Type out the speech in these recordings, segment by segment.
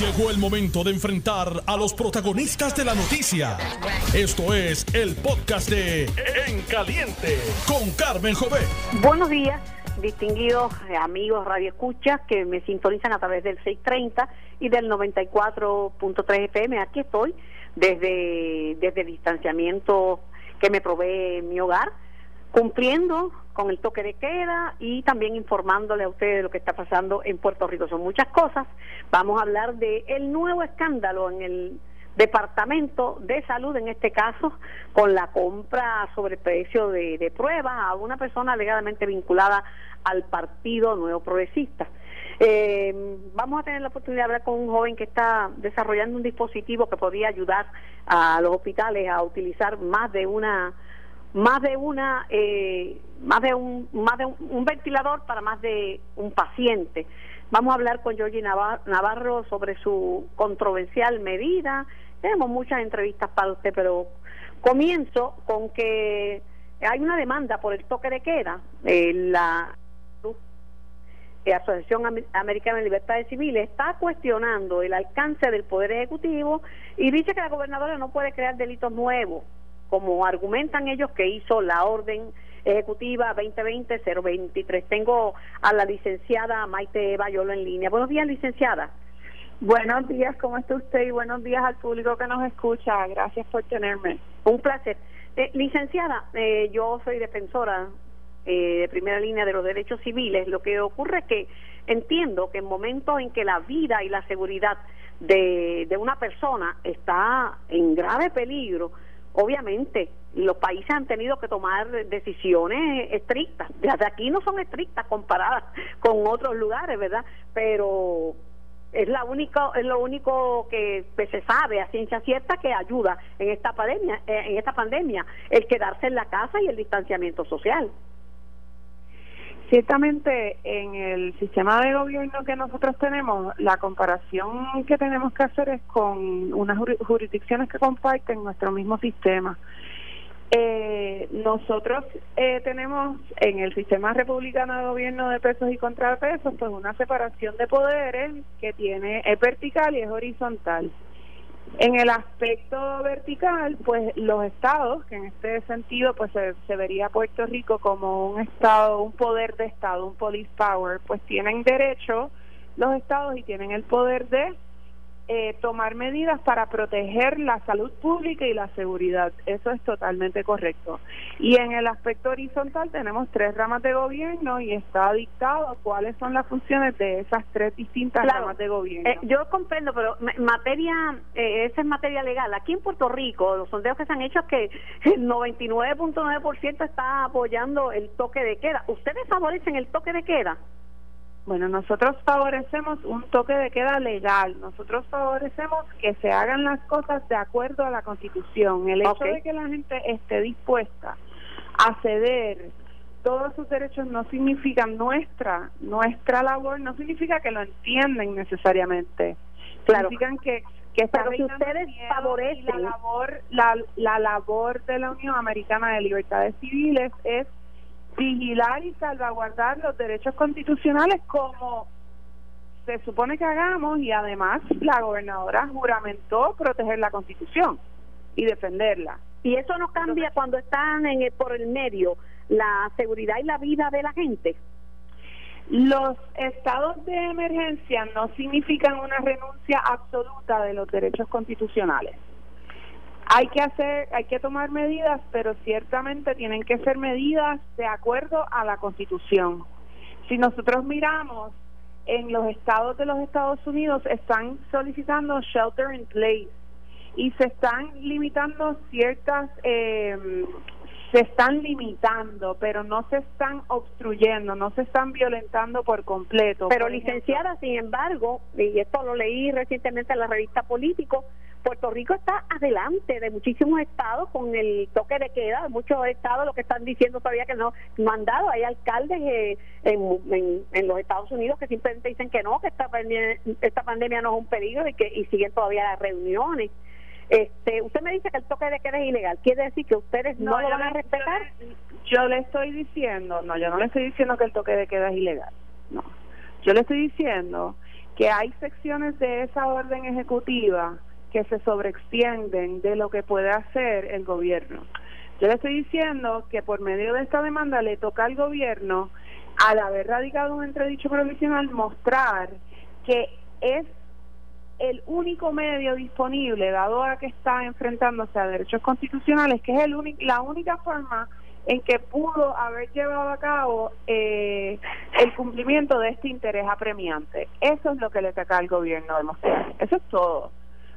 Llegó el momento de enfrentar a los protagonistas de la noticia. Esto es el podcast de En Caliente con Carmen Jové. Buenos días, distinguidos amigos Radio Escuchas que me sintonizan a través del 630 y del 94.3 FM. Aquí estoy desde, desde el distanciamiento que me provee mi hogar cumpliendo con el toque de queda y también informándole a ustedes de lo que está pasando en Puerto Rico. Son muchas cosas. Vamos a hablar de el nuevo escándalo en el Departamento de Salud, en este caso, con la compra sobre precio de, de pruebas a una persona legalmente vinculada al Partido Nuevo Progresista. Eh, vamos a tener la oportunidad de hablar con un joven que está desarrollando un dispositivo que podría ayudar a los hospitales a utilizar más de una más de una eh, más de un más de un, ventilador para más de un paciente. Vamos a hablar con Georgie Navarro sobre su controversial medida. Tenemos muchas entrevistas para usted pero comienzo con que hay una demanda por el toque de queda eh, la Asociación Americana de Libertades Civiles está cuestionando el alcance del Poder Ejecutivo y dice que la gobernadora no puede crear delitos nuevos como argumentan ellos que hizo la orden ejecutiva 2020-023. Tengo a la licenciada Maite Bayolo en línea. Buenos días, licenciada. Buenos días, ¿cómo está usted? Y buenos días al público que nos escucha. Gracias por tenerme. Un placer. Eh, licenciada, eh, yo soy defensora eh, de primera línea de los derechos civiles. Lo que ocurre es que entiendo que en momentos en que la vida y la seguridad de, de una persona está en grave peligro, obviamente los países han tenido que tomar decisiones estrictas. Desde aquí no son estrictas comparadas con otros lugares, ¿verdad? Pero es la única es lo único que pues, se sabe a ciencia cierta que ayuda en esta pandemia eh, en esta pandemia el quedarse en la casa y el distanciamiento social Ciertamente, en el sistema de gobierno que nosotros tenemos, la comparación que tenemos que hacer es con unas jurisdicciones que comparten nuestro mismo sistema. Eh, nosotros eh, tenemos en el sistema republicano de gobierno de pesos y contrapesos pues una separación de poderes que tiene es vertical y es horizontal. En el aspecto vertical, pues los estados, que en este sentido pues se, vería Puerto Rico como un estado, un poder de estado, un police power, pues tienen derecho los estados y tienen el poder de eh, tomar medidas para proteger la salud pública y la seguridad. Eso es totalmente correcto. Y en el aspecto horizontal tenemos tres ramas de gobierno y está dictado cuáles son las funciones de esas tres distintas ramas de gobierno. Eh, yo comprendo, pero materia, eh, esa es materia legal. Aquí en Puerto Rico, los sondeos que se han hecho es que el 99.9% está apoyando el toque de queda. ¿Ustedes favorecen el toque de queda? Bueno, nosotros favorecemos un toque de queda legal. Nosotros favorecemos que se hagan las cosas de acuerdo a la Constitución. El hecho de que la gente esté dispuesta a ceder todos sus derechos no significa nuestra nuestra labor, no significa que lo entienden necesariamente. Claro. Significan que que está si ustedes favorecen la labor la, la labor de la Unión Americana de Libertades Civiles es vigilar y salvaguardar los derechos constitucionales como se supone que hagamos y además la gobernadora juramentó proteger la constitución y defenderla. Y eso no cambia cuando están en por el medio la seguridad y la vida de la gente. Los estados de emergencia no significan una renuncia absoluta de los derechos constitucionales. Hay que hacer, hay que tomar medidas, pero ciertamente tienen que ser medidas de acuerdo a la Constitución. Si nosotros miramos en los estados de los Estados Unidos están solicitando shelter in place y se están limitando ciertas eh, se están limitando, pero no se están obstruyendo, no se están violentando por completo. Pero licenciada, sin embargo, y esto lo leí recientemente en la revista Político, Puerto Rico está adelante de muchísimos estados con el toque de queda, muchos estados lo que están diciendo todavía que no, no han dado, hay alcaldes eh, en, en, los Estados Unidos que simplemente dicen que no, que esta pandemia, esta pandemia no es un peligro y que y siguen todavía las reuniones. Este, usted me dice que el toque de queda es ilegal, quiere decir que ustedes no, lo van a respetar. Yo le, estoy diciendo, no, yo no le estoy diciendo que el toque de queda es ilegal, no. Yo le estoy diciendo que hay secciones de esa orden ejecutiva que se sobreextienden de lo que puede hacer el gobierno. Yo le estoy diciendo que por medio de esta demanda le toca al gobierno, al haber radicado un entredicho provisional, mostrar que es el único medio disponible, dado a que está enfrentándose a derechos constitucionales, que es el la única forma en que pudo haber llevado a cabo eh, el cumplimiento de este interés apremiante. Eso es lo que le toca al gobierno demostrar. Eso es todo.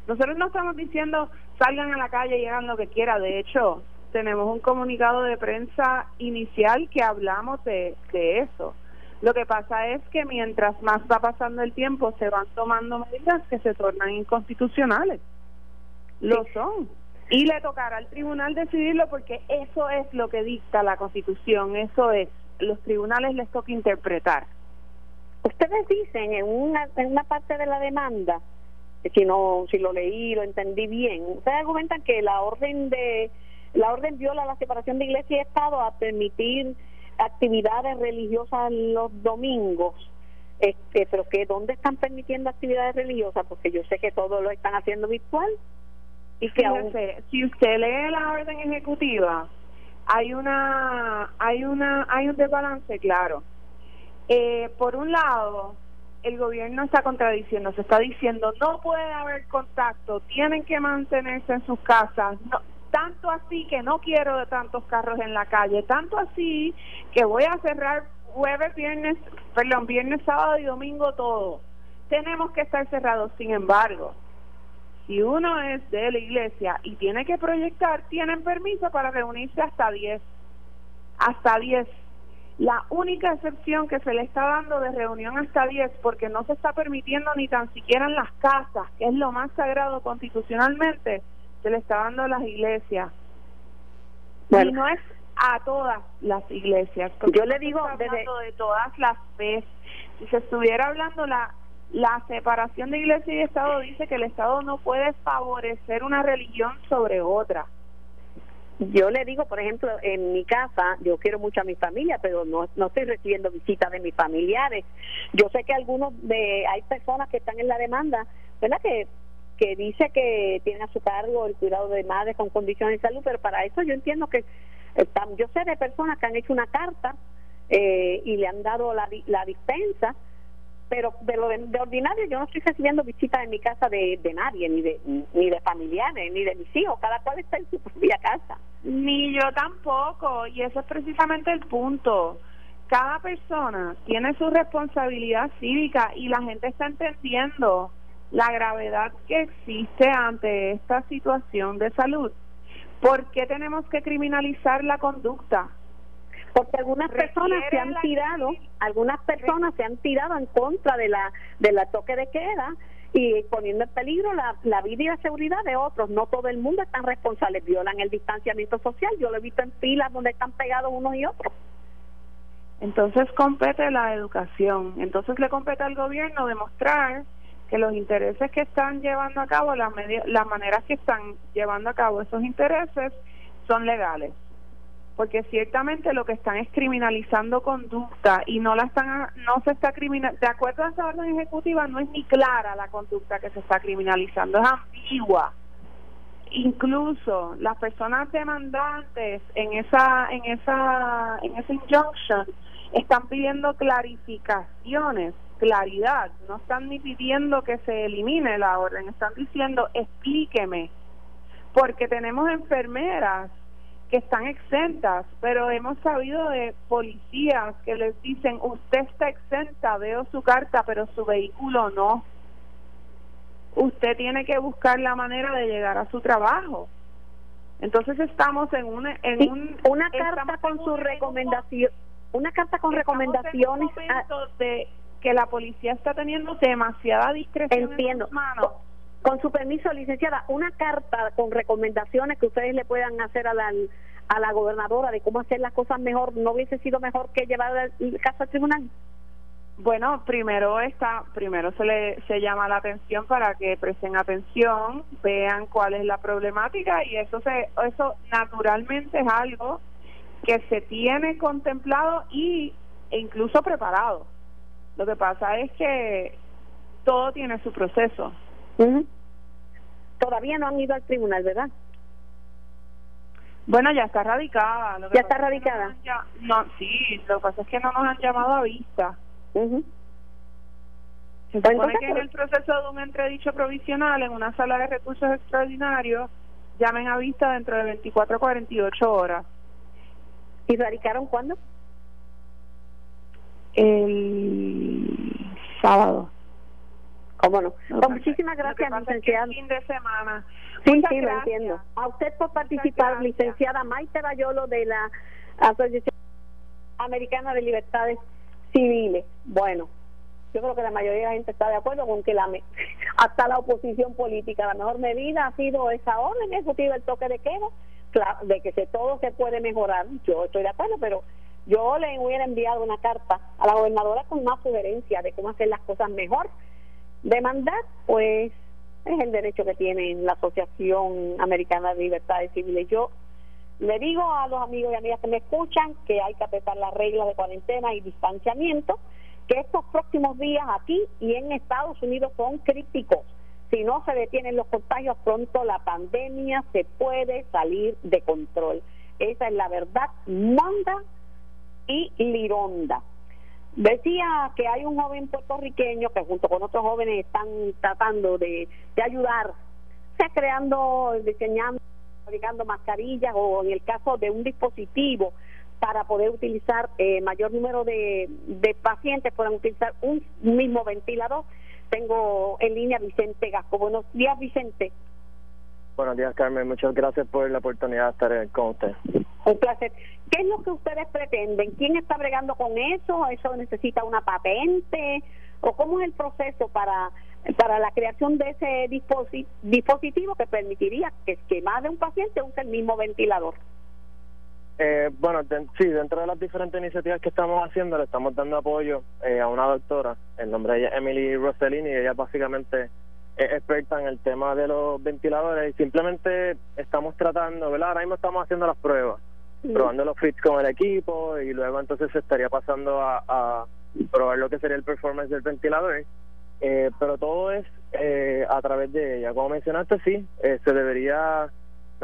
Nosotros no estamos diciendo salgan a la calle y hagan lo que quiera. De hecho, tenemos un comunicado de prensa inicial que hablamos de, de eso. Lo que pasa es que mientras más va pasando el tiempo, se van tomando medidas que se tornan inconstitucionales. Lo son. Y le tocará al tribunal decidirlo porque eso es lo que dicta la Constitución, eso es. Los tribunales les toca interpretar. Ustedes dicen en una, en una parte de la demanda, si no si lo leí, lo entendí bien, ustedes argumentan que la orden de la orden viola la separación de iglesia y Estado a permitir actividades religiosas los domingos. Este, pero que dónde están permitiendo actividades religiosas porque yo sé que todo lo están haciendo virtual y que si usted lee la orden ejecutiva hay una hay una hay un desbalance claro. Eh, por un lado el gobierno está contradiciendo se está diciendo no puede haber contacto tienen que mantenerse en sus casas tanto así que no quiero de tantos carros en la calle, tanto así que voy a cerrar jueves, viernes, perdón, viernes, sábado y domingo todo. Tenemos que estar cerrados, sin embargo, si uno es de la iglesia y tiene que proyectar, tienen permiso para reunirse hasta 10. Hasta 10. La única excepción que se le está dando de reunión hasta 10, porque no se está permitiendo ni tan siquiera en las casas, que es lo más sagrado constitucionalmente, se le está dando a las iglesias. Y no es a todas las iglesias. Yo le digo desde de todas las fe. Si se estuviera hablando la la separación de iglesia y Estado dice que el Estado no puede favorecer una religión sobre otra. Yo le digo, por ejemplo, en mi casa, yo quiero mucho a mi familia, pero no, no estoy recibiendo visitas de mis familiares. Yo sé que algunos de, hay personas que están en la demanda, ¿verdad? Que que dice que tiene a su cargo el cuidado de madres con condiciones de salud, pero para eso yo entiendo que están, yo sé de personas que han hecho una carta eh, y le han dado la, la dispensa, pero de lo de, ordinario yo no estoy recibiendo visitas en mi casa de, de nadie, ni de, ni de familiares, ni de mis hijos, cada cual está en su propia casa. Ni yo tampoco, y eso es precisamente el punto cada persona tiene su responsabilidad cívica y la gente está entendiendo la gravedad que existe ante esta situación de salud. ¿Por qué tenemos que criminalizar la conducta? Porque algunas personas se han tirado, algunas personas se han tirado en contra de la de la toque de queda y poniendo en peligro la, la vida y la seguridad de otros. No todo el mundo es tan responsable, violan el distanciamiento social. Yo lo he visto en filas donde están pegados unos y otros. Entonces compete la educación. Entonces le compete al gobierno demostrar que los intereses que están llevando a cabo, las, las maneras que están llevando a cabo esos intereses son legales. Porque ciertamente lo que están es criminalizando conducta y no la están no se está criminal de acuerdo a esa orden ejecutiva no es ni clara la conducta que se está criminalizando, es ambigua. Incluso las personas demandantes en esa en esa en esa injunction están pidiendo clarificaciones claridad, no están ni pidiendo que se elimine la orden, están diciendo explíqueme, porque tenemos enfermeras que están exentas, pero hemos sabido de policías que les dicen, usted está exenta, veo su carta, pero su vehículo no. Usted tiene que buscar la manera de llegar a su trabajo. Entonces estamos en, una, en una carta con su recomendación, una carta con recomendaciones de que la policía está teniendo demasiada discreción Entiendo. en sus manos. Con su permiso, licenciada, una carta con recomendaciones que ustedes le puedan hacer a la, a la gobernadora de cómo hacer las cosas mejor, ¿no hubiese sido mejor que llevar el caso al tribunal? Bueno, primero está, primero se le se llama la atención para que presten atención, vean cuál es la problemática y eso se eso naturalmente es algo que se tiene contemplado y e incluso preparado. Lo que pasa es que todo tiene su proceso. Todavía no han ido al tribunal, ¿verdad? Bueno, ya está radicada. ¿Ya está radicada? No, sí, lo que pasa es que no nos han llamado a vista. Se pues supone que en el proceso de un entredicho provisional en una sala de recursos extraordinarios llamen a vista dentro de 24 a 48 horas. ¿Y radicaron cuándo? El sábado. ¿Cómo no? Pues muchísimas gracias, licenciada. fin de semana. Sí, sí, lo entiendo. A usted por participar, licenciada Maite Bayolo de la Asociación Americana de Libertades Civiles. Bueno, yo creo que la mayoría de la gente está de acuerdo con que la hasta la oposición política la mejor medida ha sido esa orden ejecutiva el toque de queda claro, de que se, todo se puede mejorar yo estoy de acuerdo pero yo le hubiera enviado una carta a la gobernadora con más sugerencias de cómo hacer las cosas mejor demandar pues es el derecho que tiene la Asociación Americana de Libertades Civiles yo le digo a los amigos y amigas que me escuchan que hay que apretar las reglas de cuarentena y distanciamiento que estos próximos días aquí y en Estados Unidos son críticos. Si no se detienen los contagios pronto, la pandemia se puede salir de control. Esa es la verdad monda y lironda. Decía que hay un joven puertorriqueño que junto con otros jóvenes están tratando de, de ayudar, sea creando, diseñando, fabricando mascarillas o en el caso de un dispositivo para poder utilizar eh, mayor número de, de pacientes puedan utilizar un mismo ventilador. Tengo en línea Vicente Gasco. Buenos días, Vicente. Buenos días, Carmen. Muchas gracias por la oportunidad de estar con usted. Un placer. ¿Qué es lo que ustedes pretenden? ¿Quién está bregando con eso? ¿Eso necesita una patente? ¿O cómo es el proceso para para la creación de ese dispositivo que permitiría que, que más de un paciente use el mismo ventilador? Eh, bueno, sí, dentro de las diferentes iniciativas que estamos haciendo, le estamos dando apoyo eh, a una doctora, el nombre de ella es Emily Rossellini, y ella básicamente es experta en el tema de los ventiladores y simplemente estamos tratando, ¿verdad? Ahora mismo estamos haciendo las pruebas, probando los fits con el equipo y luego entonces se estaría pasando a, a probar lo que sería el performance del ventilador. Eh, pero todo es eh, a través de ella. Como mencionaste, sí, eh, se debería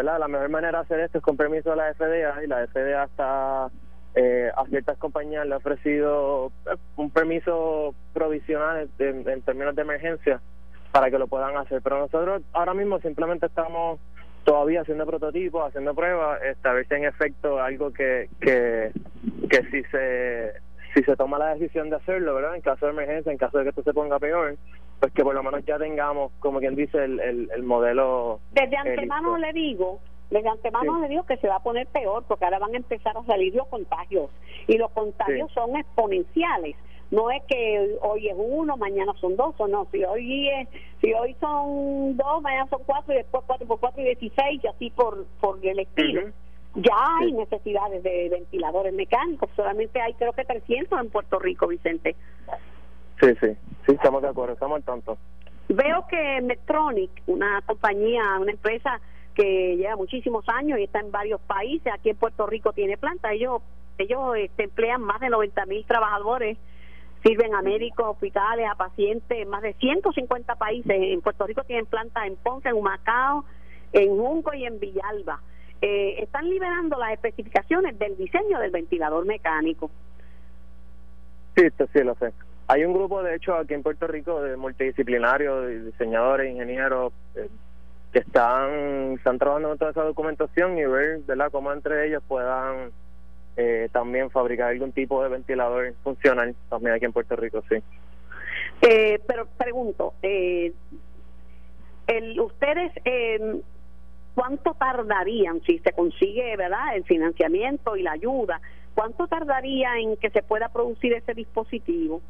la mejor manera de hacer esto es con permiso de la FDA y la FDA está eh, a ciertas compañías le ha ofrecido eh, un permiso provisional en, términos de emergencia para que lo puedan hacer. Pero nosotros ahora mismo simplemente estamos todavía haciendo prototipos, haciendo pruebas, a ver si en efecto algo que, que, que si se si se toma la decisión de hacerlo, ¿verdad? En caso de emergencia, en caso de que esto se ponga peor, pues que por lo menos ya tengamos, como quien dice, el, el, modelo. Desde antemano le digo, desde antemano le digo que se va a poner peor, porque ahora van a empezar a salir los contagios, y los contagios son exponenciales. No es que hoy es uno, mañana son dos, o no. Si hoy es, si hoy son dos, mañana son cuatro, y después cuatro por cuatro y dieciséis, y así por, por el estilo. Ya hay necesidades de ventiladores mecánicos, solamente hay creo que 300 en Puerto Rico, Vicente. Sí, sí, sí, estamos de acuerdo, estamos al tanto. Veo que Medtronic, una compañía, una empresa que lleva muchísimos años y está en varios países, aquí en Puerto Rico tiene planta, ellos ellos este, emplean más de 90 mil trabajadores, sirven a médicos, hospitales, a pacientes, más de 150 países. En Puerto Rico tienen plantas en Ponce, en Humacao, en Junco y en Villalba. Eh, están liberando las especificaciones del diseño del ventilador mecánico. Sí, sí, lo sé. Hay un grupo, de hecho, aquí en Puerto Rico de multidisciplinarios, diseñadores, ingenieros, eh, que están, están trabajando en toda esa documentación y ver ¿verdad? cómo entre ellos puedan eh, también fabricar algún tipo de ventilador funcional también aquí en Puerto Rico, sí. Eh, pero pregunto, eh, el, ustedes, eh, ¿cuánto tardarían si se consigue, verdad, el financiamiento y la ayuda? ¿Cuánto tardaría en que se pueda producir ese dispositivo?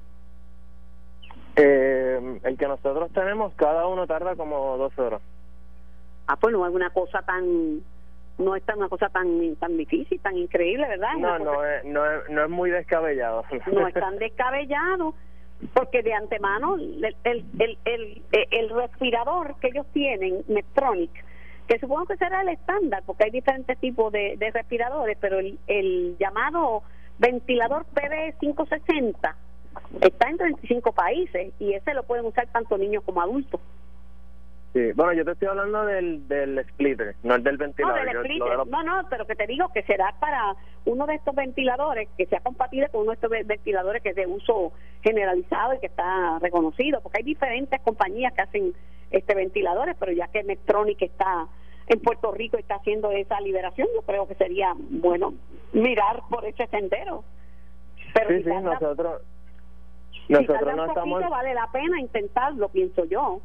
Eh, el que nosotros tenemos, cada uno tarda como dos horas. Ah, pues no es una cosa tan no es una cosa tan tan difícil, tan increíble, ¿verdad? No, no es, no, es, no es muy descabellado. No es tan descabellado, porque de antemano el, el, el, el, respirador que ellos tienen, Medtronic, que supongo que será el estándar, porque hay diferentes tipos de, de respiradores, pero el, el llamado ventilador PB560 está en 35 países y ese lo pueden usar tanto niños como adultos. Sí, bueno, yo te estoy hablando del, del splitter, no el del ventilador. No, del splitter. no, no, pero que te digo que será para uno de estos ventiladores que sea compatible con uno de estos ventiladores que es de uso generalizado y que está reconocido, porque hay diferentes compañías que hacen este ventiladores, pero ya que Medtronic está en Puerto Rico y está haciendo esa liberación, yo creo que sería bueno mirar por ese sendero. Pero sí, sí, nosotros, nosotros no estamos... vale la pena intentarlo, pienso yo.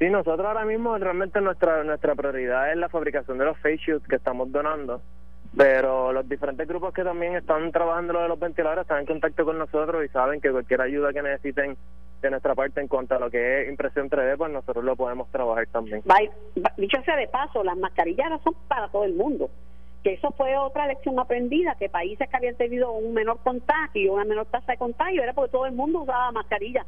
Sí, nosotros ahora mismo realmente nuestra nuestra prioridad es la fabricación de los face shields que estamos donando, pero los diferentes grupos que también están trabajando lo de los ventiladores están en contacto con nosotros y saben que cualquier ayuda que necesiten de nuestra parte en cuanto a lo que es impresión 3D, pues nosotros lo podemos trabajar también. Dicho sea de paso, las mascarillas son para todo el mundo que eso fue otra lección aprendida, que países que habían tenido un menor contagio, una menor tasa de contagio, era porque todo el mundo usaba mascarilla.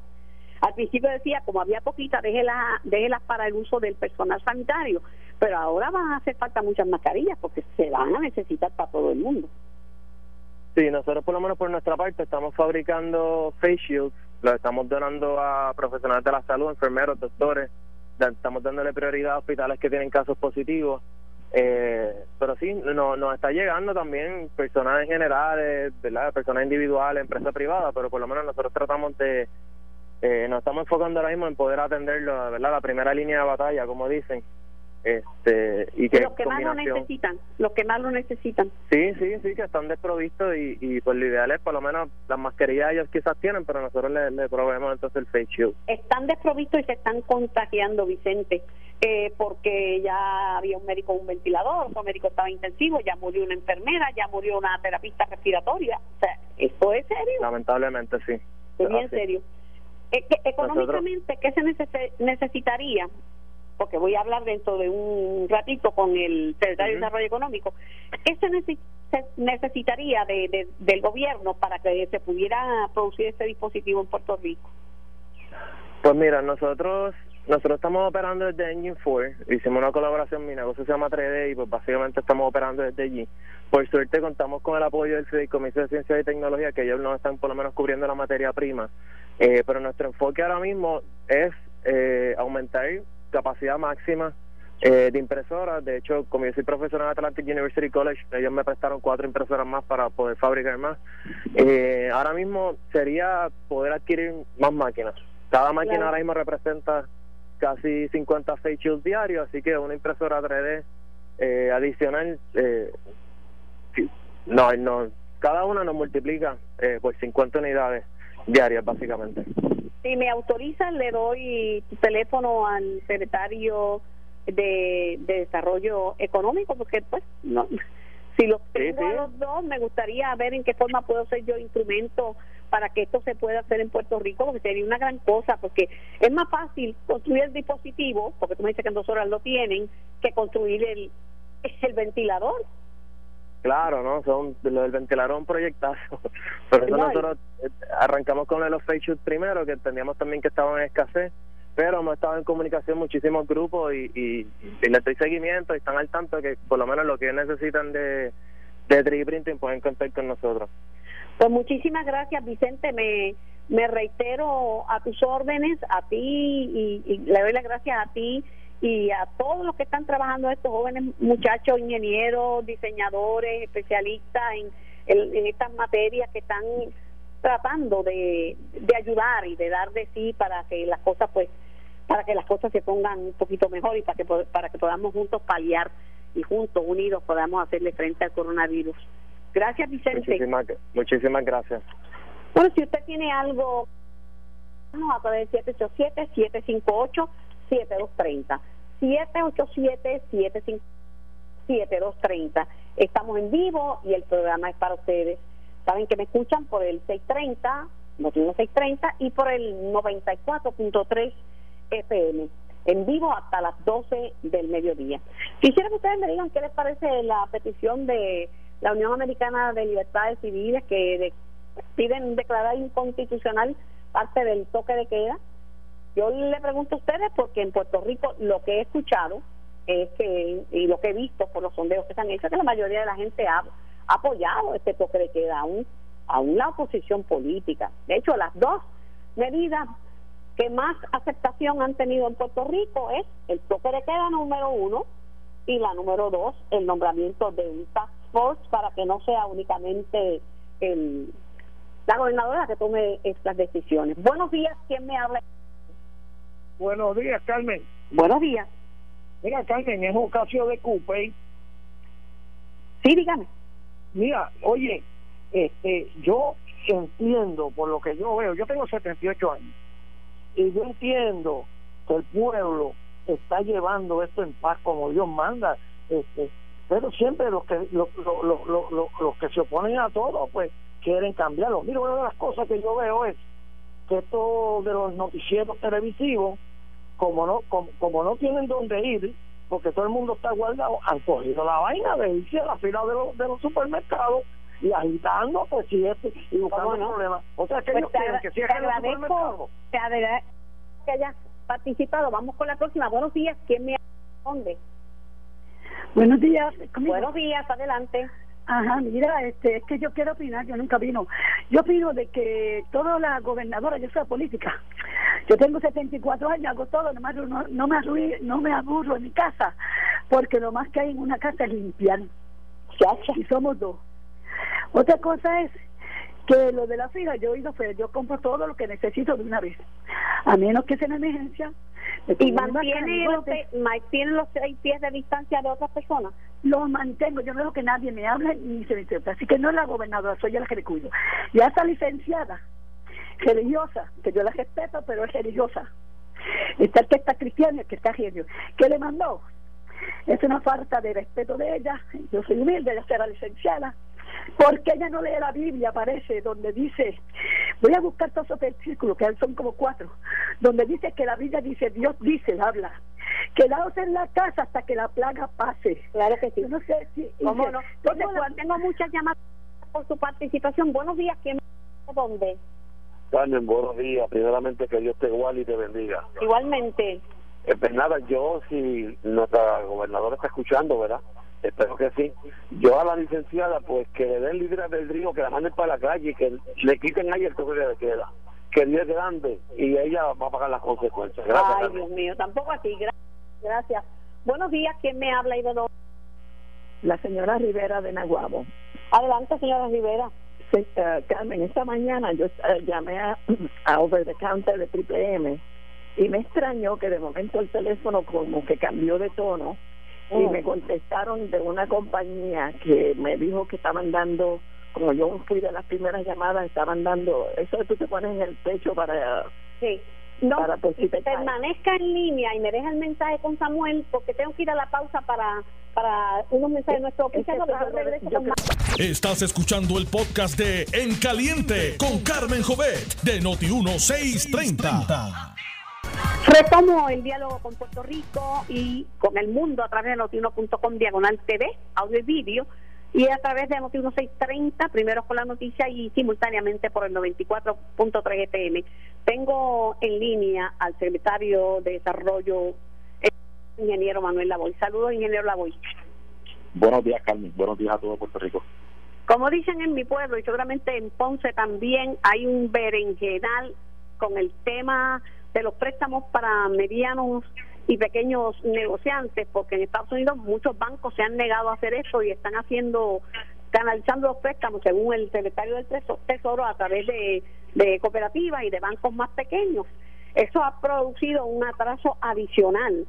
Al principio decía, como había poquita, déjelas, déjelas para el uso del personal sanitario, pero ahora van a hacer falta muchas mascarillas porque se van a necesitar para todo el mundo. Sí, nosotros por lo menos por nuestra parte estamos fabricando face shields, los estamos donando a profesionales de la salud, enfermeros, doctores, estamos dándole prioridad a hospitales que tienen casos positivos eh, pero sí, no, nos está llegando también personas en general, ¿verdad? personas individuales, empresas privadas, pero por lo menos nosotros tratamos de, eh, nos estamos enfocando ahora mismo en poder atenderlo, ¿verdad? La primera línea de batalla, como dicen. Este, y que los que más lo necesitan, los que más lo necesitan. Sí, sí, sí, que están desprovistos y, y pues lo ideal es por lo menos las mascarillas ellos quizás tienen, pero nosotros le, le proveemos entonces el face shield. Están desprovistos y se están contagiando, Vicente eh, porque ya había un médico un ventilador, otro médico estaba intensivo, ya murió una enfermera, ya murió una terapista respiratoria. O sea, ¿esto es serio? Lamentablemente sí. Es bien serio. Eh, económicamente, ¿qué se necesitaría? Porque voy a hablar dentro de un ratito con el secretario de Desarrollo Económico. ¿Qué se, necesitaría de, del gobierno para que se pudiera producir este dispositivo en Puerto Rico? Pues mira, nosotros nosotros estamos operando desde Engine 4, hicimos una colaboración, mi negocio se llama 3D y pues básicamente estamos operando desde allí. Por suerte contamos con el apoyo del Fideicomiso de Ciencia y Tecnología, que ellos nos están por lo menos cubriendo la materia prima, eh, pero nuestro enfoque ahora mismo es eh, aumentar capacidad máxima eh, de impresoras. De hecho, como yo soy profesor en Atlantic University College, ellos me prestaron cuatro impresoras más para poder fabricar más. Eh, ahora mismo sería poder adquirir más máquinas. Cada máquina ahora mismo representa casi 50 face shields diarios, así que una impresora 3D eh, adicional, eh, no, no, cada una nos multiplica eh, por 50 unidades diarias, básicamente. Si me autorizan, le doy tu teléfono al secretario de, de Desarrollo Económico, porque pues no si los tengo a los dos, me gustaría ver en qué forma puedo ser yo instrumento para que esto se pueda hacer en Puerto Rico, porque sería una gran cosa, porque es más fácil construir el dispositivo, porque tú me dices que en dos horas lo tienen, que construir el, el ventilador. Claro, ¿no? Son, lo del ventilador un proyectazo. Por eso nosotros eh, arrancamos con los face primero, que entendíamos también que estaban en escasez, pero hemos estado en comunicación muchísimos grupos y, y, y les doy seguimiento y están al tanto que por lo menos lo que necesitan de, de 3D printing pueden contar con nosotros. Pues muchísimas gracias, Vicente. Me, reitero a tus órdenes, a ti, y, le doy las gracias a ti y a todos los que están trabajando, estos jóvenes muchachos, ingenieros, diseñadores, especialistas en, en, estas materias que están tratando de, de ayudar y de dar de sí para que las cosas pues para que las cosas se pongan un poquito mejor y para que para que podamos juntos paliar y juntos unidos podamos hacerle frente al coronavirus. Gracias, Vicente. Muchísimas, gracias. Bueno, si usted tiene algo, vamos a través 787-758-7230. 787-758-7230. Estamos en vivo y el programa es para ustedes. Saben que me escuchan por el 630, no 630, y por el 94.3 FM. En vivo hasta las 12 del mediodía. Quisiera que ustedes me digan qué les parece la petición de la Unión Americana de Libertades Civiles que piden declarar inconstitucional parte del toque de queda. Yo le pregunto a ustedes porque en Puerto Rico lo que he escuchado es que, y lo que he visto por los sondeos que se han hecho, que la mayoría de la gente ha, apoyado este toque de queda, aún aún la oposición política. De hecho, las dos medidas que más aceptación han tenido en Puerto Rico es el toque de queda número uno y la número dos, el nombramiento de un force para que no sea únicamente el, la gobernadora que tome estas decisiones. Buenos días, ¿quién me habla? Buenos días, Carmen. Buenos días. Mira, Carmen, es ocasión de Coupé. Sí, dígame. Mira, oye, este, yo entiendo por lo que yo veo, yo tengo 78 años, y yo entiendo que el pueblo está llevando esto en paz como Dios manda, este, pero siempre los que los, los que se oponen a todo, pues quieren cambiarlo. Mira, una de las cosas que yo veo es que esto de los noticieros televisivos, como no como, como no tienen dónde ir, porque todo el mundo está guardado, han cogido la vaina de irse a la fila de los, de los supermercados y agitando, pues si este, y buscando no? problemas. O sea, que Pues ellos te, quieren que cierren el agradezco, supermercado. te agradezco que hayas participado. Vamos con la próxima. Buenos días, ¿quién me responde? Buenos días. conmigo. Buenos días, adelante. Ajá, mira, este, es que yo quiero opinar, yo nunca vino. Yo opino de que toda la gobernadora, yo soy política. Yo tengo 74 años, hago todo, no me, arru- no, no me, arru- no me aburro en mi casa, porque lo más que hay en una casa es limpiar. Y somos dos. Otra cosa es que lo de la fila, yo he pero yo compro todo lo que necesito de una vez. A menos que sea una emergencia. me ¿Y mantiene los, mantiene los seis pies de distancia de otras personas? los mantengo, yo no dejo que nadie me hable ni se me interrumpa. Así que no es la gobernadora, soy yo la que le cuido. Ya está licenciada, religiosa, que yo la respeto, pero es religiosa. Está el que está el que está genio. ¿Qué le mandó? Es una falta de respeto de ella. Yo soy humilde, ella será licenciada. Porque ella no lee la Biblia, parece, donde dice, voy a buscar todos esos versículos, que son como cuatro, donde dice que la Biblia dice, Dios dice, habla, quedaos en la casa hasta que la plaga pase. Claro que sí. Yo no sé si... ¿Cómo dice, no? ¿dónde Tengo, cuando- tengo muchas llamadas por su participación. Buenos días, ¿quién dónde? Carmen, buenos días. Primeramente, que Dios te guarde y te bendiga. Igualmente. Eh, pues nada, yo, si nuestra gobernadora está escuchando, ¿verdad? Espero que sí. Yo a la licenciada, pues que le den libre albedrío, que la manden para la calle y que le quiten ahí el toque de queda. Que Dios es grande y ella va a pagar las consecuencias. Gracias, Ay. Dios mío, tampoco así. Gra- Gracias. Buenos días, ¿quién me habla y de dónde? La señora Rivera de Naguabo. Adelante, señora Rivera. Se- eh, Carmen, esta mañana yo eh, llamé a, a Over the Counter de Triple M y me extrañó que de momento el teléfono como que cambió de tono y Oh. me contestaron de una compañía que me dijo que estaban dando, como yo fui de las primeras llamadas, estaban dando, eso que tú te pones en el pecho para... Sí. No, Para, pues, si te permanezca en línea y me deja el mensaje con Samuel porque tengo que ir a la pausa para para unos mensajes de nuestro Ese oficial. Yo padre, regreso yo con creo- más. Estás escuchando el podcast de En Caliente con Carmen Jovet de Noti1630. Retomo el diálogo con Puerto Rico y con el mundo a través de notiuno.com diagonal TV, audio y vídeo, y a través de Noti 1630, primero con la noticia y simultáneamente por el 94.3 FM. Tengo en línea al secretario de Desarrollo, el ingeniero Manuel Lavoy. Saludos, ingeniero Lavoy. Buenos días, Carmen. Buenos días a todo Puerto Rico. Como dicen en mi pueblo y seguramente en Ponce también hay un berenjenal con el tema de los préstamos para medianos y pequeños negociantes, porque en Estados Unidos muchos bancos se han negado a hacer eso y están haciendo, canalizando los préstamos, según el secretario del Teso- Tesoro, a través de, de cooperativas y de bancos más pequeños. Eso ha producido un atraso adicional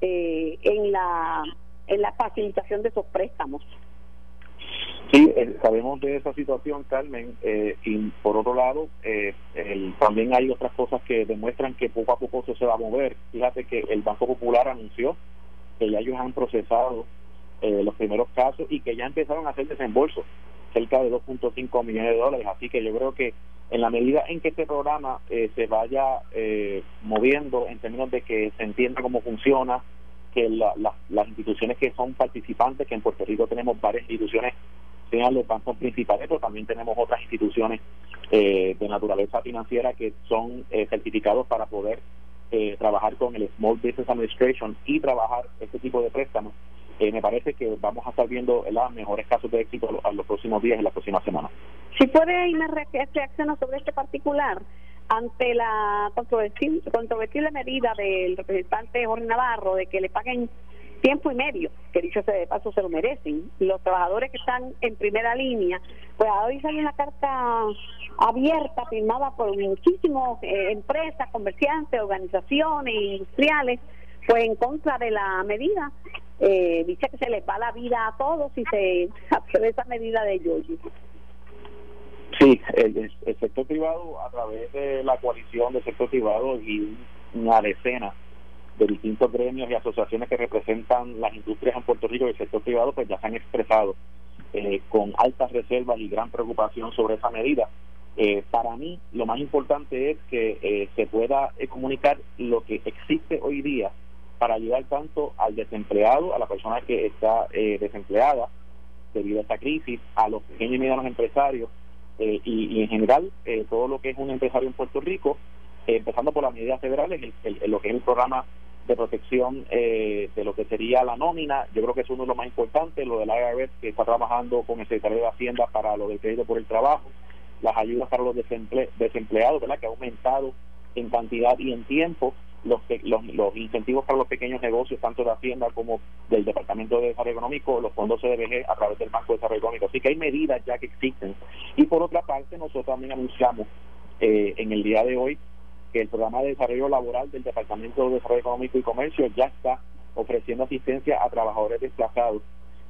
eh, en la en la facilitación de esos préstamos. Sí, sabemos de esa situación, Carmen, eh, y por otro lado, eh, el- también hay otras cosas que demuestran que poco a poco eso se va a mover. Fíjate que el Banco Popular anunció que ya ellos han procesado eh, los primeros casos y que ya empezaron a hacer desembolsos, cerca de 2.5 millones de dólares. Así que yo creo que en la medida en que este programa eh, se vaya eh, moviendo en términos de que se entienda cómo funciona, que la- la- las instituciones que son participantes, que en Puerto Rico tenemos varias instituciones sean los bancos principales, pero también tenemos otras instituciones eh, de naturaleza financiera que son eh, certificados para poder eh, trabajar con el Small Business Administration y trabajar este tipo de préstamos. eh, me parece que vamos a estar viendo los mejores casos de éxito en los próximos días y las próximas semanas. Si puede irme reaccionar sobre este particular, ante la controvertible, medida del representante Jorge Navarro de que le paguen tiempo y medio, que dicho sea de paso se lo merecen. Los trabajadores que están en primera línea, pues hoy sale una carta abierta firmada por muchísimas eh, empresas, comerciantes, organizaciones industriales, pues en contra de la medida. Eh, dice que se les va la vida a todos si se hace esa medida de Yoyi. Sí, el, sector privado, a través de la coalición del sector privado y una decena de distintos gremios y asociaciones que representan las industrias en Puerto Rico y el sector privado, pues ya se han expresado eh, con altas reservas y gran preocupación sobre esa medida. Eh, para mí, lo más importante es que eh, se pueda comunicar lo que existe hoy día para ayudar tanto al desempleado, a la persona que está desempleada debido a esta crisis, a los pequeños y medianos empresarios, eh, y, en general eh, todo lo que es un empresario en Puerto Rico, eh, empezando por las medidas federales, lo que es el programa de protección de lo que sería la nómina, yo creo que es uno de los más importantes, lo del IRS que está trabajando con el secretario de Hacienda para lo del crédito por el trabajo, las ayudas para los desempleados, ¿verdad? que ha aumentado en cantidad y en tiempo, los, los, los, incentivos para los pequeños negocios, tanto de Hacienda como del Departamento de Desarrollo Económico, los fondos CDBG a través del Banco de Desarrollo Económico. Así que hay medidas ya que existen. Y por otra parte, nosotros también anunciamos eh, en el día de hoy que el programa de desarrollo laboral del Departamento de Desarrollo Económico y Comercio ya está ofreciendo asistencia a trabajadores desplazados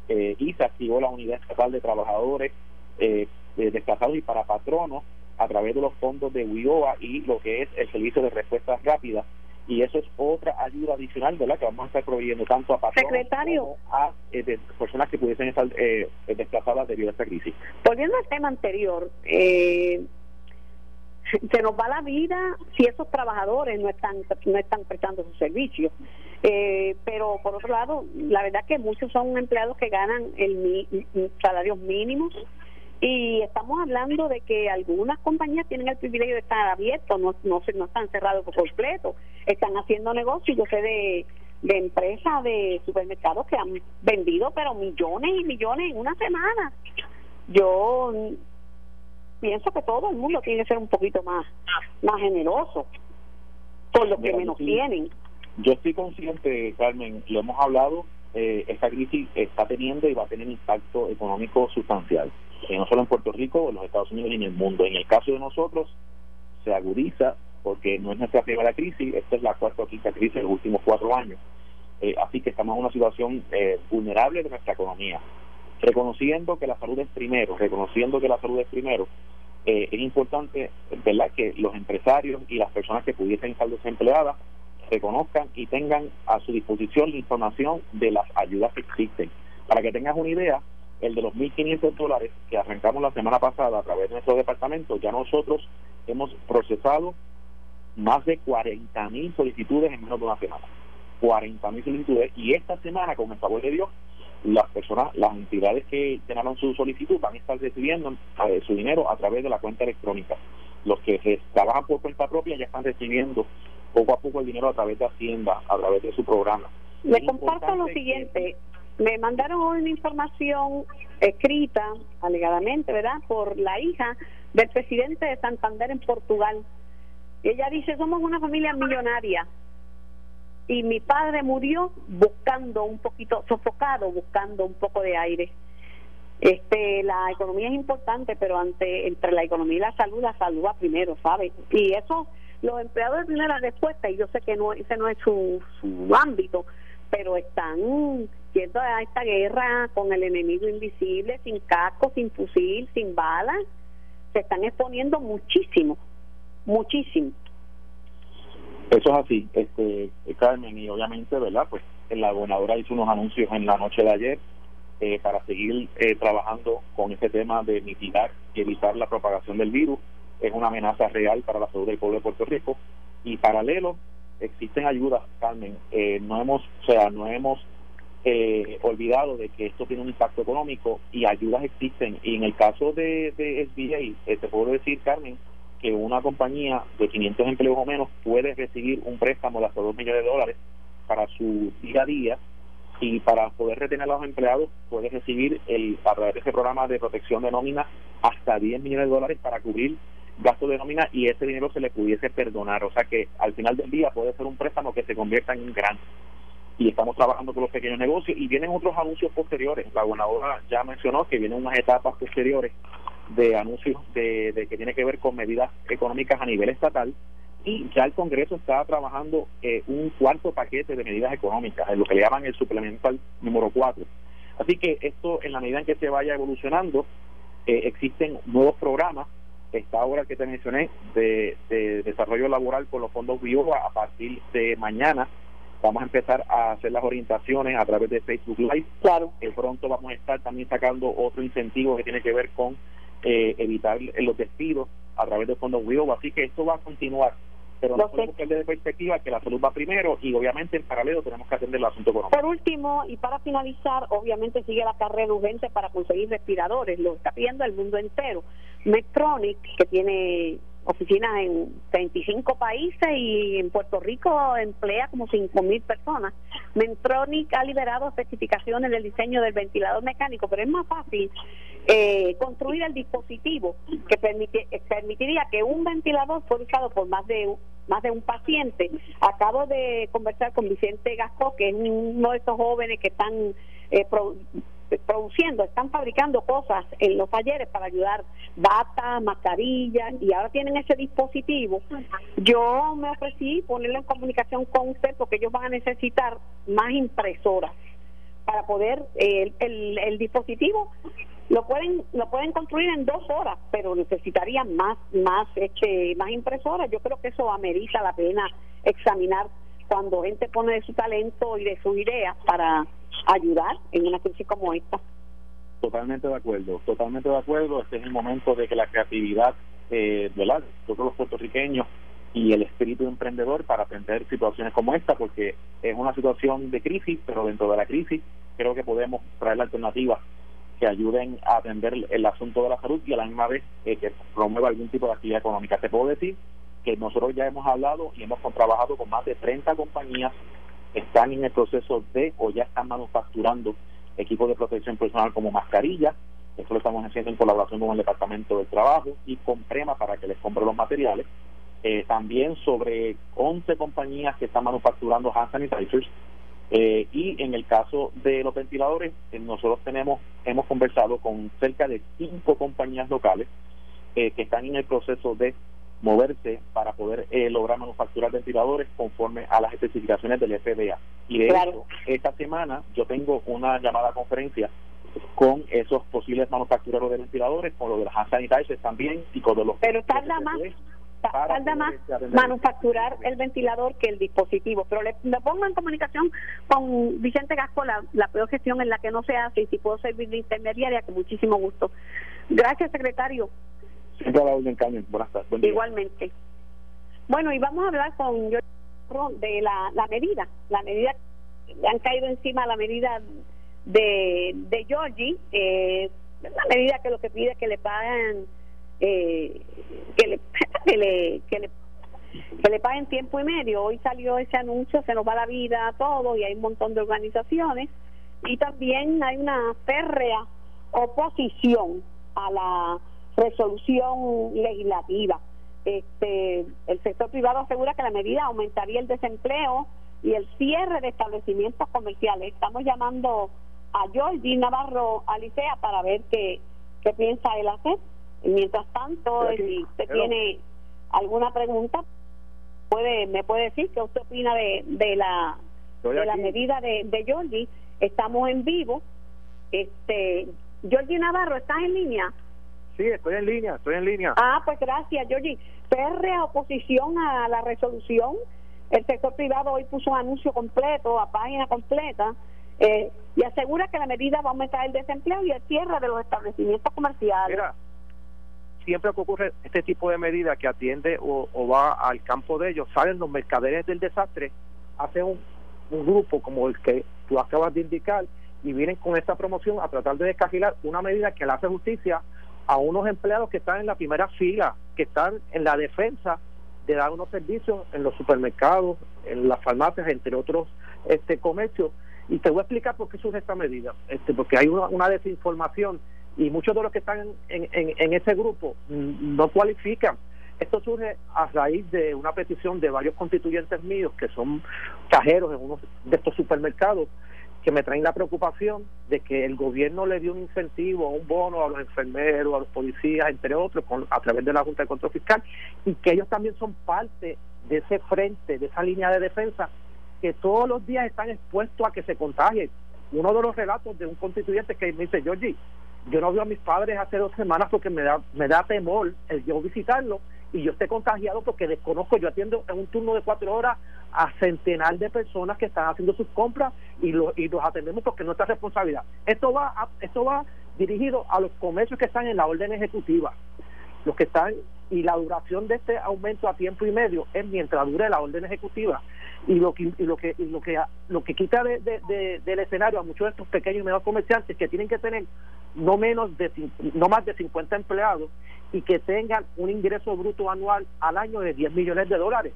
eh, y se activó la Unidad Estatal de Trabajadores eh, desplazados y para patronos a través de los fondos de WIOA y lo que es el servicio de respuestas rápidas y eso es otra ayuda adicional ¿verdad? que vamos a estar proveyendo tanto a patronos como a eh, personas que pudiesen estar eh, desplazadas debido a esta crisis. Volviendo al tema anterior, eh, se nos va la vida si esos trabajadores no están no están prestando sus servicios. Eh, pero por otro lado, la verdad que muchos son empleados que ganan el salarios mínimos y estamos hablando de que algunas compañías tienen el privilegio de estar abiertos, no, no, no están cerrados por completo, están haciendo negocios. Yo sé de, de empresas de supermercados que han vendido, pero millones y millones en una semana. Yo pienso que todo el mundo tiene que ser un poquito más, más generoso con lo que menos tienen. Yo estoy consciente, Carmen, lo hemos hablado, eh, esta crisis está teniendo y va a tener impacto económico sustancial eh, no solo en Puerto Rico, en los Estados Unidos y en el mundo. En el caso de nosotros, se agudiza porque no es nuestra primera crisis, esta es la cuarta o quinta crisis de los últimos cuatro años. Eh, así que estamos en una situación eh, vulnerable de nuestra economía. Reconociendo que la salud es primero, reconociendo que la salud es primero, es importante ¿verdad? que los empresarios y las personas que pudiesen estar desempleadas reconozcan y tengan a su disposición la información de las ayudas que existen. Para que tengas una idea, el de los 1.500 dólares que arrancamos la semana pasada a través de nuestro departamento, ya nosotros hemos procesado más de 40.000 solicitudes en menos de una semana. 40.000 solicitudes. Y esta semana, con el favor de Dios, las personas, las entidades que llenaron su solicitud van a estar recibiendo eh, su dinero a través de la cuenta electrónica. Los que trabajan por cuenta propia ya están recibiendo poco a poco el dinero a través de Hacienda, a través de su programa. Le comparto lo siguiente. Me mandaron hoy una información escrita, alegadamente, ¿verdad?, por la hija del presidente de Santander en Portugal. Ella dice, somos una familia millonaria y mi padre murió buscando un poquito, sofocado, buscando un poco de aire. Este, la economía es importante, pero ante entre la economía y la salud, la salud va primero, ¿sabe? Y eso, los empleados de primera respuesta, y yo sé que no ese no es su, su ámbito, pero están yendo a esta guerra con el enemigo invisible, sin casco, sin fusil, sin balas, se están exponiendo muchísimo, muchísimo. Eso es así, este Carmen, y obviamente, ¿verdad? Pues la gobernadora hizo unos anuncios en la noche de ayer eh, para seguir eh, trabajando con este tema de mitigar y evitar la propagación del virus. Es una amenaza real para la salud del pueblo de Puerto Rico. Y paralelo, existen ayudas, Carmen. Eh, no hemos, o sea, no hemos eh, olvidado de que esto tiene un impacto económico y ayudas existen. Y en el caso de, de SBA, eh, te puedo decir, Carmen, que una compañía de 500 empleos o menos puede recibir un préstamo de hasta 2 millones de dólares para su día a día y para poder retener a los empleados puedes recibir el, a través de ese programa de protección de nómina hasta 10 millones de dólares para cubrir gastos de nómina y ese dinero se le pudiese perdonar. O sea que al final del día puede ser un préstamo que se convierta en un gran. Y estamos trabajando con los pequeños negocios y vienen otros anuncios posteriores. La gobernadora ya mencionó que vienen unas etapas posteriores de anuncios de, de que tiene que ver con medidas económicas a nivel estatal y ya el Congreso está trabajando eh, un cuarto paquete de medidas económicas, en lo que le llaman el suplemental número 4. Así que esto, en la medida en que se vaya evolucionando, eh, existen nuevos programas. Está ahora que te mencioné de, desarrollo laboral con los fondos BIOA a partir de mañana. Vamos a empezar a hacer las orientaciones a través de Facebook Live. Claro. Eh, pronto vamos a estar también sacando otro incentivo que tiene que ver con evitar los despidos a través de fondos BIOA. Así que esto va a continuar pero no podemos perder de perspectiva que la salud va primero y obviamente en paralelo tenemos que atender el asunto económico. Por último, y para finalizar, obviamente sigue la carrera urgente para conseguir respiradores, lo está pidiendo el mundo entero. Medtronic, que tiene oficinas en 35 países y en Puerto Rico emplea como 5 mil personas. Medtronic ha liberado especificaciones del diseño del ventilador mecánico, pero es más fácil eh, construir el dispositivo que permitiría que un ventilador fuera usado por más de más de un paciente. Acabo de conversar con Vicente Gasco, que es uno de estos jóvenes que están eh, produciendo, están fabricando cosas en los talleres para ayudar, bata, mascarillas, y ahora tienen ese dispositivo. Yo me ofrecí ponerlo en comunicación con usted porque ellos van a necesitar más impresoras para poder eh, el, el dispositivo lo pueden lo pueden construir en dos horas pero necesitarían más más este más impresoras yo creo que eso amerita la pena examinar cuando gente pone de su talento y de su idea para ayudar en una crisis como esta totalmente de acuerdo totalmente de acuerdo este es el momento de que la creatividad eh, ¿verdad? todos los puertorriqueños y el espíritu emprendedor para atender situaciones como esta, porque es una situación de crisis, pero dentro de la crisis creo que podemos traer la alternativa que ayuden a atender el asunto de la salud y a la misma vez eh, que promueva algún tipo de actividad económica. Te puedo decir que nosotros ya hemos hablado y hemos trabajado con más de 30 compañías están en el proceso de o ya están manufacturando equipos de protección personal como mascarillas. Esto lo estamos haciendo en colaboración con el Departamento del Trabajo y con Prema para que les compre los materiales. Eh, también sobre 11 compañías que están manufacturando hand sanitizers eh, y en el caso de los ventiladores, eh, nosotros tenemos, hemos conversado con cerca de cinco compañías locales eh, que están en el proceso de moverse para poder lograr manufacturar ventiladores conforme a las especificaciones del FDA. Y de hecho, esta semana yo tengo una llamada a conferencia con esos posibles manufactureros de ventiladores, con los de las hand sanitizers también y con los... Pero tarda más tarda más manufacturar el ventilador que el dispositivo. Pero le, me pongo en comunicación con Vicente Gasco, la, peor gestión en la que no se hace y si puedo servir de intermediaria, con muchísimo gusto. Gracias, secretario. Igualmente. Bueno, y vamos a hablar con de la, la medida, la medida, han caído encima la medida de, de Georgie, eh, la medida que lo que pide es que le paguen eh, que, le, que, le, que, le, que le paguen tiempo y medio. Hoy salió ese anuncio, se nos va la vida a todos y hay un montón de organizaciones. Y también hay una férrea oposición a la resolución legislativa. Este, el sector privado asegura que la medida aumentaría el desempleo y el cierre de establecimientos comerciales. Estamos llamando a Jordi Navarro Alicea para ver qué, qué piensa él hacer. Mientras tanto, si usted tiene alguna pregunta, puede me puede decir qué usted opina de, de la de la medida de, de Jordi. Estamos en vivo. Este, Jordi Navarro, ¿estás en línea? Sí, estoy en línea, estoy en línea. Ah, pues gracias, Jordi. Férrea oposición a la resolución. El sector privado hoy puso un anuncio completo, a página completa, eh, y asegura que la medida va a aumentar el desempleo y el cierre de los establecimientos comerciales siempre que ocurre este tipo de medida que atiende o, va al campo de ellos, salen los mercaderes del desastre, hacen un, grupo como el que tú acabas de indicar y vienen con esta promoción a tratar de descagilar una medida que le hace justicia a unos empleados que están en la primera fila, que están en la defensa de dar unos servicios en los supermercados, en las farmacias, entre otros este comercios, Y te voy a explicar por qué surge esta medida. Este, porque hay una, desinformación y muchos de los que están en, en, en ese grupo mm, no cualifican. Esto surge a raíz de una petición de varios constituyentes míos que son cajeros en uno de estos supermercados que me traen la preocupación de que el gobierno le dio un incentivo, un bono a los enfermeros, a los policías, entre otros, con, a través de la Junta de Control Fiscal, y que ellos también son parte de ese frente, de esa línea de defensa, que todos los días están expuestos a que se contagien. Uno de los relatos de un constituyente que me dice, Georgie, yo no veo a mis padres hace dos semanas porque me da, me da temor el yo visitarlo y yo esté contagiado porque desconozco, yo atiendo en un turno de cuatro horas a centenar de personas que están haciendo sus compras y, lo, y los atendemos porque es nuestra responsabilidad. Esto va, a, esto va dirigido a los comercios que están en la orden ejecutiva, los que están y la duración de este aumento a tiempo y medio es mientras dure la orden ejecutiva y lo que y lo que y lo que lo que quita de, de, del escenario a muchos de estos pequeños y medianos comerciantes que tienen que tener no menos de no más de 50 empleados y que tengan un ingreso bruto anual al año de 10 millones de dólares.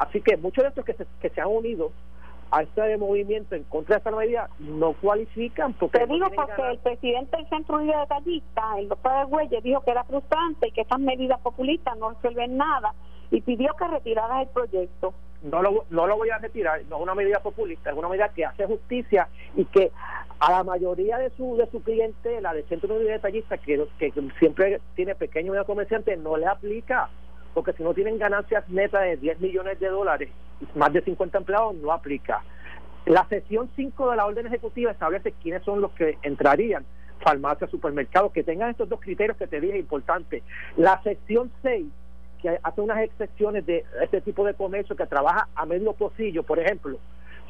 Así que muchos de estos que se, que se han unido a este movimiento en contra de esta medida no cualifican porque te digo porque el presidente del Centro Unido de Detallistas el doctor Argüelles dijo que era frustrante y que estas medidas populistas no resuelven nada y pidió que retiraras el proyecto. No lo, no lo voy a retirar, no es una medida populista, es una medida que hace justicia y que a la mayoría de su de su clientela de centro de detallistas que, que siempre tiene pequeños comerciantes no le aplica porque si no tienen ganancias netas de 10 millones de dólares más de 50 empleados no aplica la sección 5 de la orden ejecutiva establece quiénes son los que entrarían farmacias, supermercados, que tengan estos dos criterios que te dije importantes. La sección 6 que hace unas excepciones de este tipo de comercio que trabaja a medio pocillo, por ejemplo,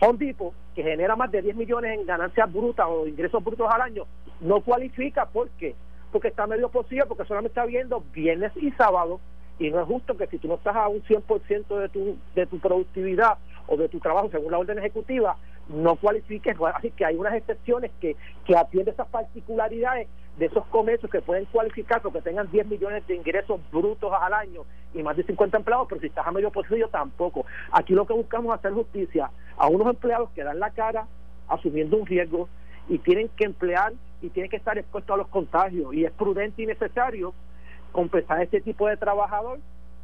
Home Depot, que genera más de 10 millones en ganancias brutas o ingresos brutos al año, no cualifica. ¿Por qué? Porque está a medio pocillo, porque solamente está viendo viernes y sábado, y no es justo que si tú no estás a un 100% de tu, de tu productividad o de tu trabajo según la orden ejecutiva, no cualifiques. Así que hay unas excepciones que, que atienden esas particularidades de esos comercios que pueden cualificar porque tengan 10 millones de ingresos brutos al año y más de 50 empleados, pero si estás a medio posible tampoco. Aquí lo que buscamos es hacer justicia a unos empleados que dan la cara asumiendo un riesgo y tienen que emplear y tienen que estar expuestos a los contagios y es prudente y necesario compensar este tipo de trabajador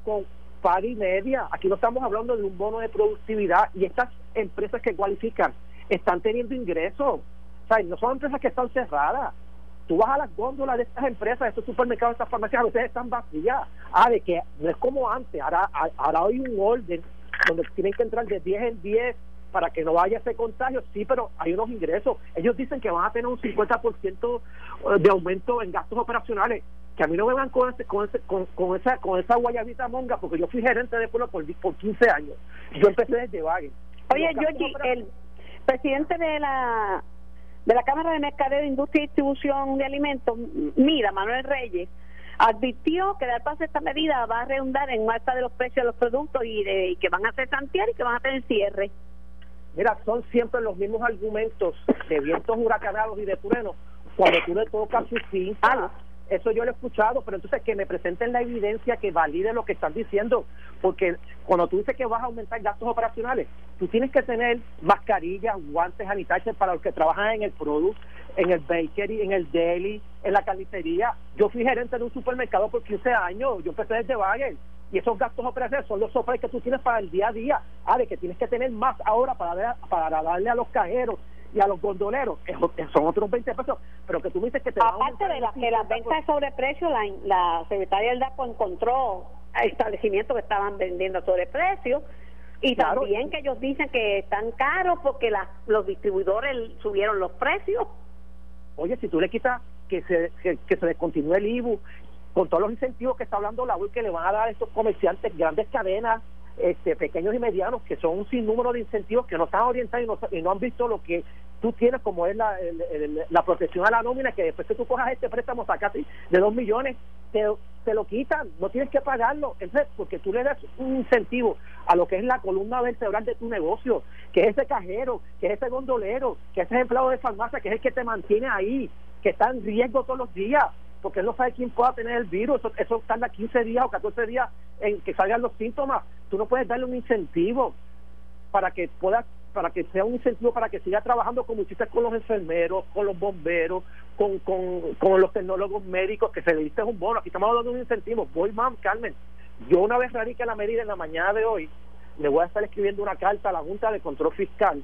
con paga y media. Aquí no estamos hablando de un bono de productividad y estas empresas que cualifican están teniendo ingresos. O no son empresas que están cerradas tú vas a las góndolas de estas empresas, de estos supermercados, de estas farmacias, a veces están vacías. Ah, de que no es como antes, ahora, ahora hay un orden donde tienen que entrar de 10 en 10 para que no vaya ese contagio, sí, pero hay unos ingresos. Ellos dicen que van a tener un 50% eh, de aumento en gastos operacionales. Que a mí no me van con, ese, con, ese, con, esa con esa guayabita monga, porque yo fui gerente de pueblo por, por 15 años. Yo empecé desde Vague. Oye, Georgie, el presidente de la de la Cámara de Mercadeo, Industria y Distribución de Alimentos, mira, Manuel Reyes, advirtió que dar paso a esta medida va a redundar en alta de los precios de los productos y, de, que van a ser santiar y que van a tener cierre. Mira, son siempre los mismos argumentos de vientos huracanados y de truenos cuando tú le tocas sus finca eso yo lo he escuchado, pero entonces que me presenten la evidencia que valide lo que están diciendo, porque cuando tú dices que vas a aumentar gastos operacionales, tú tienes que tener mascarillas, guantes, sanitarios para los que trabajan en el product, en el bakery, en el deli, en la carnicería. Yo fui gerente de un supermercado por 15 años, yo empecé desde Bagel, y esos gastos operacionales son los sopres que tú tienes para el día a día. Ah, que tienes que tener más ahora para, para darle a los cajeros y a los gondoleros son otros 20 pesos, pero que tú dices que te Aparte de la, que las ventas de sobreprecio, la, la secretaria del DAPO encontró establecimientos que estaban vendiendo a sobreprecio y también que ellos dicen que están caros porque los distribuidores subieron los precios. Oye, si tú le quitas que se, que, se descontinúe el IBU con todos los incentivos que está hablando la UI que le van a dar a estos comerciantes, grandes cadenas, este, pequeños y medianos, que son un sinnúmero de incentivos que no están orientados y no, han visto lo que tú tienes como es la, la protección a la nómina, que después que tú cojas este préstamo sacate de dos millones, te, te lo quitan, no tienes que pagarlo, entonces porque tú le das un incentivo a lo que es la columna vertebral de tu negocio, que es ese cajero, que es ese gondolero, que es ese empleado de farmacia, que es el que te mantiene ahí, que está en riesgo todos los días, porque él no sabe quién pueda tener el virus, eso, eso tarda 15 días o 14 días en que salgan los síntomas, tú no puedes darle un incentivo para que pueda para que sea un incentivo para que siga trabajando como hiciste con los enfermeros, con los bomberos, con, con, con los tecnólogos médicos, que se le diste un bono. Aquí estamos hablando de un incentivo. Voy, mam, Carmen. Yo una vez radique la medida en la mañana de hoy, le voy a estar escribiendo una carta a la Junta de Control Fiscal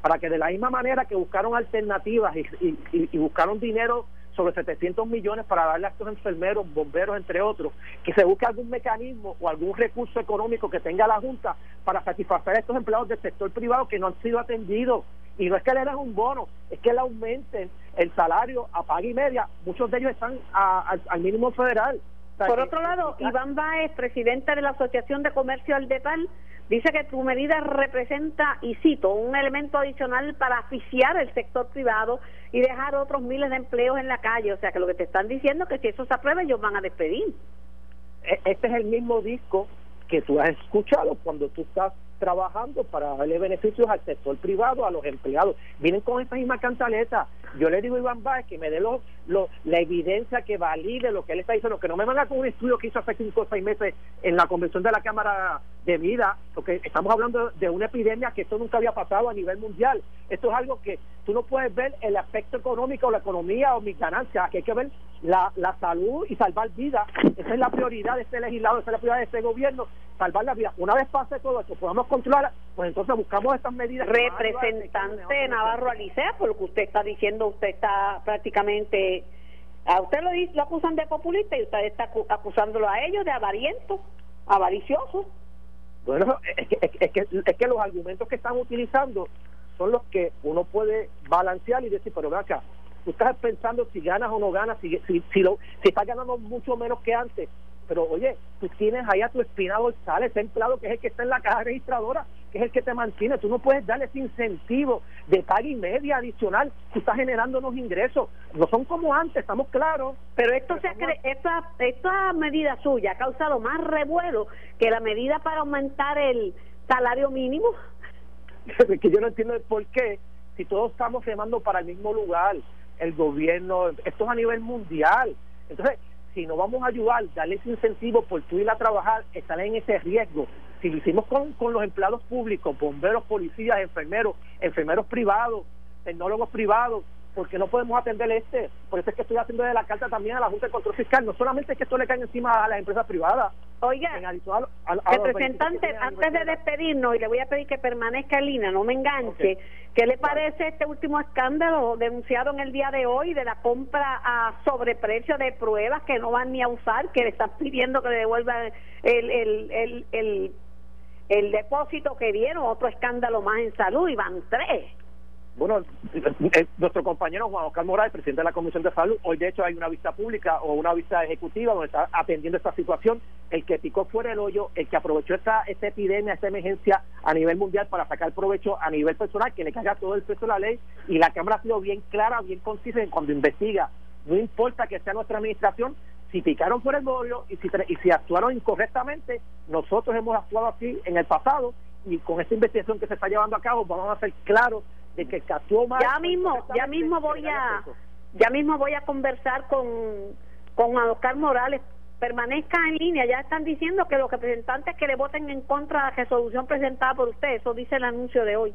para que de la misma manera que buscaron alternativas y, y buscaron dinero sobre 700 millones para darle a estos enfermeros, bomberos, entre otros, que se busque algún mecanismo o algún recurso económico que tenga la Junta para satisfacer a estos empleados del sector privado que no han sido atendidos. Y no es que le den un bono, es que le aumenten el salario a paga y media. Muchos de ellos están al mínimo federal. Por otro lado, Iván Baez, presidente de la Asociación de Comercio Aldepal, dice que tu medida representa, y cito, un elemento adicional para asfixiar el sector privado y dejar otros miles de empleos en la calle. O sea que lo que te están diciendo es que si eso se aprueba, ellos van a despedir. E-, este es el mismo disco que tú has escuchado cuando tú estás trabajando para darle beneficios al sector privado, a los empleados. Vienen con esa misma cantaleta. Yo le digo a Iván Báez que me dé lo, la evidencia que valide lo que él está diciendo, que no me venga con un estudio que hizo hace cinco o seis meses en la convención de la Cámara de Vida, porque estamos hablando de una epidemia que esto nunca había pasado a nivel mundial. Esto es algo que tú no puedes ver el aspecto económico, la economía o mis ganancias, que hay que ver la, la salud y salvar vidas. Esa es la prioridad de este legislador, esa es la prioridad de este gobierno, salvar la vida. Una vez pase todo esto, podamos controlar, pues entonces buscamos estas medidas. Representante Navarro Alicea, por lo que usted está diciendo, usted está prácticamente, a usted lo, lo acusan de populista y usted está acusándolo a ellos de avariento, avaricioso. Bueno, es que, es, que, es que los argumentos que están utilizando son los que uno puede balancear y decir, pero acá, tú estás pensando si ganas o no ganas, si, si, si, lo, si estás ganando mucho menos que antes, pero oye, tú tienes ahí a tu espina dorsal, ese empleado que es el que está en la caja registradora, que es el que te mantiene, tú no puedes darle ese incentivo de paga y media adicional, tú estás generando unos ingresos, no son como antes, estamos claros. Pero esto se esta, esta medida suya ha causado más revuelo que la medida para aumentar el salario mínimo. que yo no entiendo por qué, si todos estamos remando para el mismo lugar, el gobierno, esto es a nivel mundial. Entonces, si no vamos a ayudar, darle ese incentivo por tú ir a trabajar, estar en ese riesgo. Si lo hicimos con, con los empleados públicos, bomberos, policías, enfermeros, enfermeros privados, tecnólogos privados, porque no podemos atender este. Por eso es que estoy haciendo de la carta también a la Junta de Control Fiscal. No solamente es que esto le cae encima a las empresas privadas. Oiga, representante, antes de despedirnos, y le voy a pedir que permanezca en línea, no me enganche, ¿qué le parece este último escándalo denunciado en el día de hoy de la compra a sobreprecio de pruebas que no van ni a usar, que le están pidiendo que le devuelvan el, el, el, el, el depósito que dieron? Otro escándalo más en salud, y van tres. Bueno, eh, nuestro compañero Juan Oscar Morales, presidente de la Comisión de Salud, hoy de hecho hay una vista pública o una vista ejecutiva donde está atendiendo esta situación. El que picó fuera el hoyo, el que aprovechó esta, esta epidemia, esta emergencia a nivel mundial para sacar provecho a nivel personal, que le caiga todo el peso de la ley. Y la Cámara ha sido bien clara, bien concisa en cuando investiga. No importa que sea nuestra administración, si picaron por el bollo y si, y si actuaron incorrectamente, nosotros hemos actuado así en el pasado y con esta investigación que se está llevando a cabo vamos a ser claros de que. Ya mismo, ya mismo voy a, ya mismo voy a conversar con, con Oscar Morales. Permanezca en línea, ya están diciendo que los representantes que le voten en contra de la resolución presentada por usted, eso dice el anuncio de hoy.